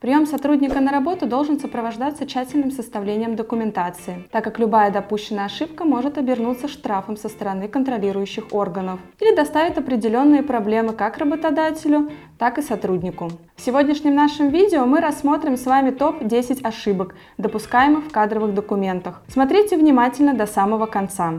Прием сотрудника на работу должен сопровождаться тщательным составлением документации, так как любая допущенная ошибка может обернуться штрафом со стороны контролирующих органов или доставить определенные проблемы как работодателю, так и сотруднику. В сегодняшнем нашем видео мы рассмотрим с вами топ-10 ошибок, допускаемых в кадровых документах. Смотрите внимательно до самого конца.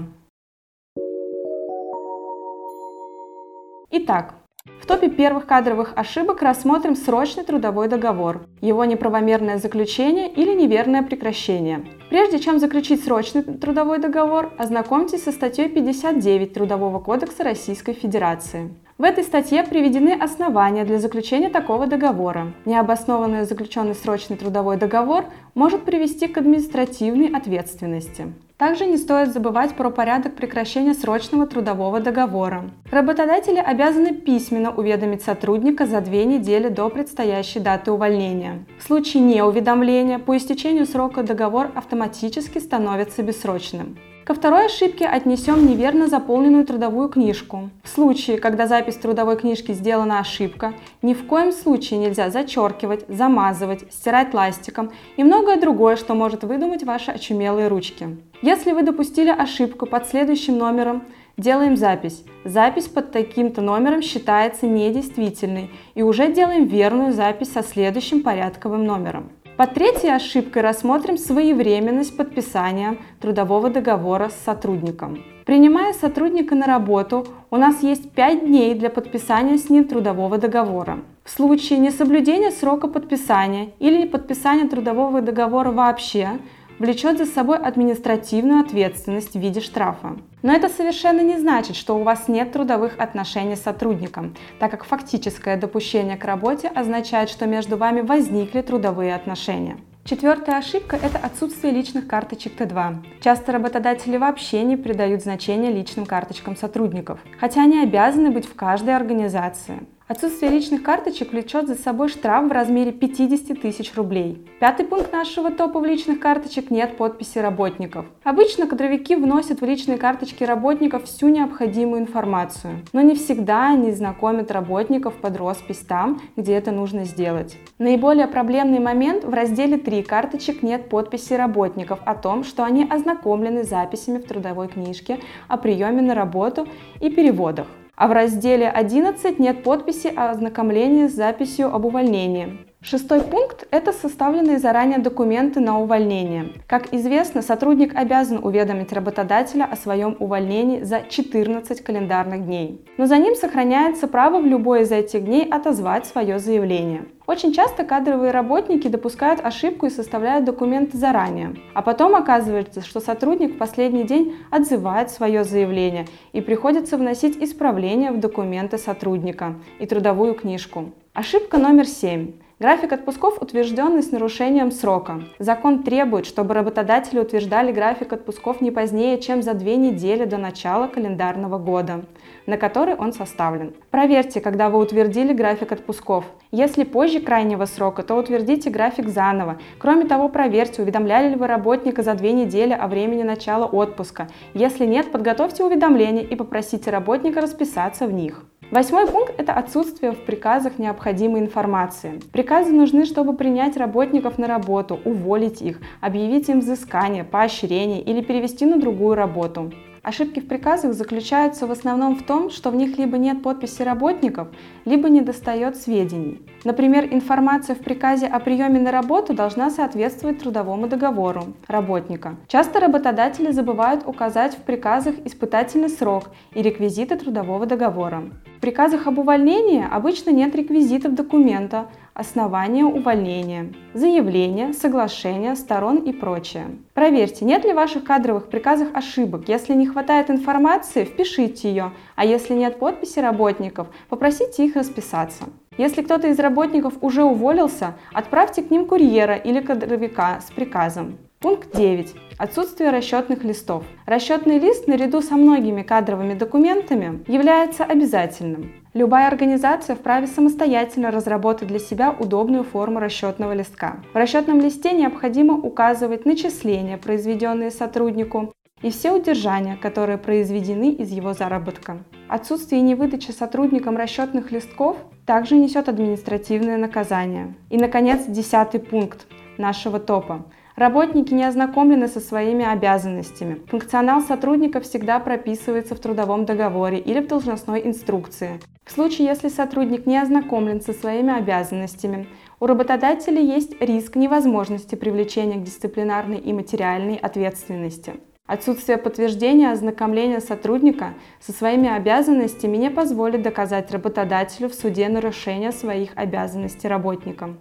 Итак, в топе первых кадровых ошибок рассмотрим срочный трудовой договор, его неправомерное заключение или неверное прекращение. Прежде чем заключить срочный трудовой договор, ознакомьтесь со статьей 59 Трудового кодекса Российской Федерации. В этой статье приведены основания для заключения такого договора. Необоснованный заключенный срочный трудовой договор может привести к административной ответственности. Также не стоит забывать про порядок прекращения срочного трудового договора. Работодатели обязаны письменно уведомить сотрудника за две недели до предстоящей даты увольнения. В случае неуведомления по истечению срока договор автоматически становится бессрочным. Ко второй ошибке отнесем неверно заполненную трудовую книжку. В случае, когда запись трудовой книжки сделана ошибка, ни в коем случае нельзя зачеркивать, замазывать, стирать ластиком и многое другое, что может выдумать ваши очумелые ручки. Если вы допустили ошибку под следующим номером, делаем запись. Запись под таким-то номером считается недействительной и уже делаем верную запись со следующим порядковым номером. Под третьей ошибкой рассмотрим своевременность подписания трудового договора с сотрудником. Принимая сотрудника на работу, у нас есть 5 дней для подписания с ним трудового договора. В случае несоблюдения срока подписания или подписания трудового договора вообще, влечет за собой административную ответственность в виде штрафа. Но это совершенно не значит, что у вас нет трудовых отношений с сотрудником, так как фактическое допущение к работе означает, что между вами возникли трудовые отношения. Четвертая ошибка – это отсутствие личных карточек Т2. Часто работодатели вообще не придают значения личным карточкам сотрудников, хотя они обязаны быть в каждой организации. Отсутствие личных карточек влечет за собой штраф в размере 50 тысяч рублей. Пятый пункт нашего топа в личных карточек – нет подписи работников. Обычно кадровики вносят в личные карточки работников всю необходимую информацию, но не всегда они знакомят работников под роспись там, где это нужно сделать. Наиболее проблемный момент в разделе 3 карточек нет подписи работников о том, что они ознакомлены записями в трудовой книжке о приеме на работу и переводах а в разделе 11 нет подписи о ознакомлении с записью об увольнении. Шестой пункт – это составленные заранее документы на увольнение. Как известно, сотрудник обязан уведомить работодателя о своем увольнении за 14 календарных дней. Но за ним сохраняется право в любой из этих дней отозвать свое заявление. Очень часто кадровые работники допускают ошибку и составляют документы заранее, а потом оказывается, что сотрудник в последний день отзывает свое заявление и приходится вносить исправления в документы сотрудника и трудовую книжку. Ошибка номер семь. График отпусков утвержденный с нарушением срока. Закон требует, чтобы работодатели утверждали график отпусков не позднее, чем за две недели до начала календарного года, на который он составлен. Проверьте, когда вы утвердили график отпусков. Если позже крайнего срока, то утвердите график заново. Кроме того, проверьте, уведомляли ли вы работника за две недели о времени начала отпуска. Если нет, подготовьте уведомления и попросите работника расписаться в них. Восьмой пункт – это отсутствие в приказах необходимой информации. Приказы нужны, чтобы принять работников на работу, уволить их, объявить им взыскание, поощрение или перевести на другую работу. Ошибки в приказах заключаются в основном в том, что в них либо нет подписи работников, либо недостает сведений. Например, информация в приказе о приеме на работу должна соответствовать трудовому договору работника. Часто работодатели забывают указать в приказах испытательный срок и реквизиты трудового договора. Приказах об увольнении обычно нет реквизитов документа, основания увольнения, заявления, соглашения сторон и прочее. Проверьте, нет ли в ваших кадровых приказах ошибок. Если не хватает информации, впишите ее, а если нет подписи работников, попросите их расписаться. Если кто-то из работников уже уволился, отправьте к ним курьера или кадровика с приказом. Пункт 9. Отсутствие расчетных листов. Расчетный лист наряду со многими кадровыми документами является обязательным. Любая организация вправе самостоятельно разработать для себя удобную форму расчетного листка. В расчетном листе необходимо указывать начисления, произведенные сотруднику, и все удержания, которые произведены из его заработка. Отсутствие невыдачи сотрудникам расчетных листков также несет административное наказание. И, наконец, десятый пункт нашего топа. Работники не ознакомлены со своими обязанностями. Функционал сотрудника всегда прописывается в трудовом договоре или в должностной инструкции. В случае, если сотрудник не ознакомлен со своими обязанностями, у работодателя есть риск невозможности привлечения к дисциплинарной и материальной ответственности. Отсутствие подтверждения ознакомления сотрудника со своими обязанностями не позволит доказать работодателю в суде нарушение своих обязанностей работникам.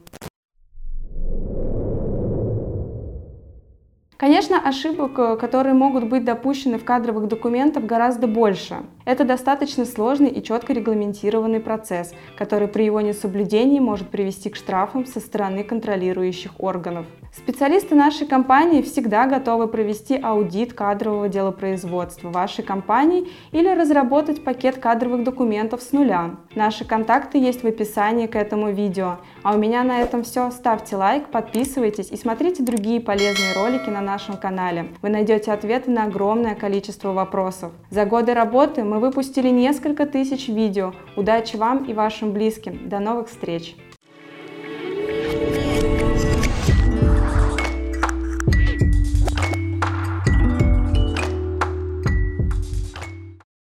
Конечно, ошибок, э, которые могут быть допущены в кадровых документах, гораздо больше. Это достаточно сложный и четко регламентированный процесс, который при его несоблюдении может привести к штрафам со стороны контролирующих органов. Специалисты нашей компании всегда готовы провести аудит кадрового делопроизводства вашей компании или разработать пакет кадровых документов с нуля. Наши контакты есть в описании к этому видео. А у меня на этом все. Ставьте лайк, подписывайтесь и смотрите другие полезные ролики на нашем канале. Вы найдете ответы на огромное количество вопросов. За годы работы мы выпустили несколько тысяч видео. Удачи вам и вашим близким. До новых встреч!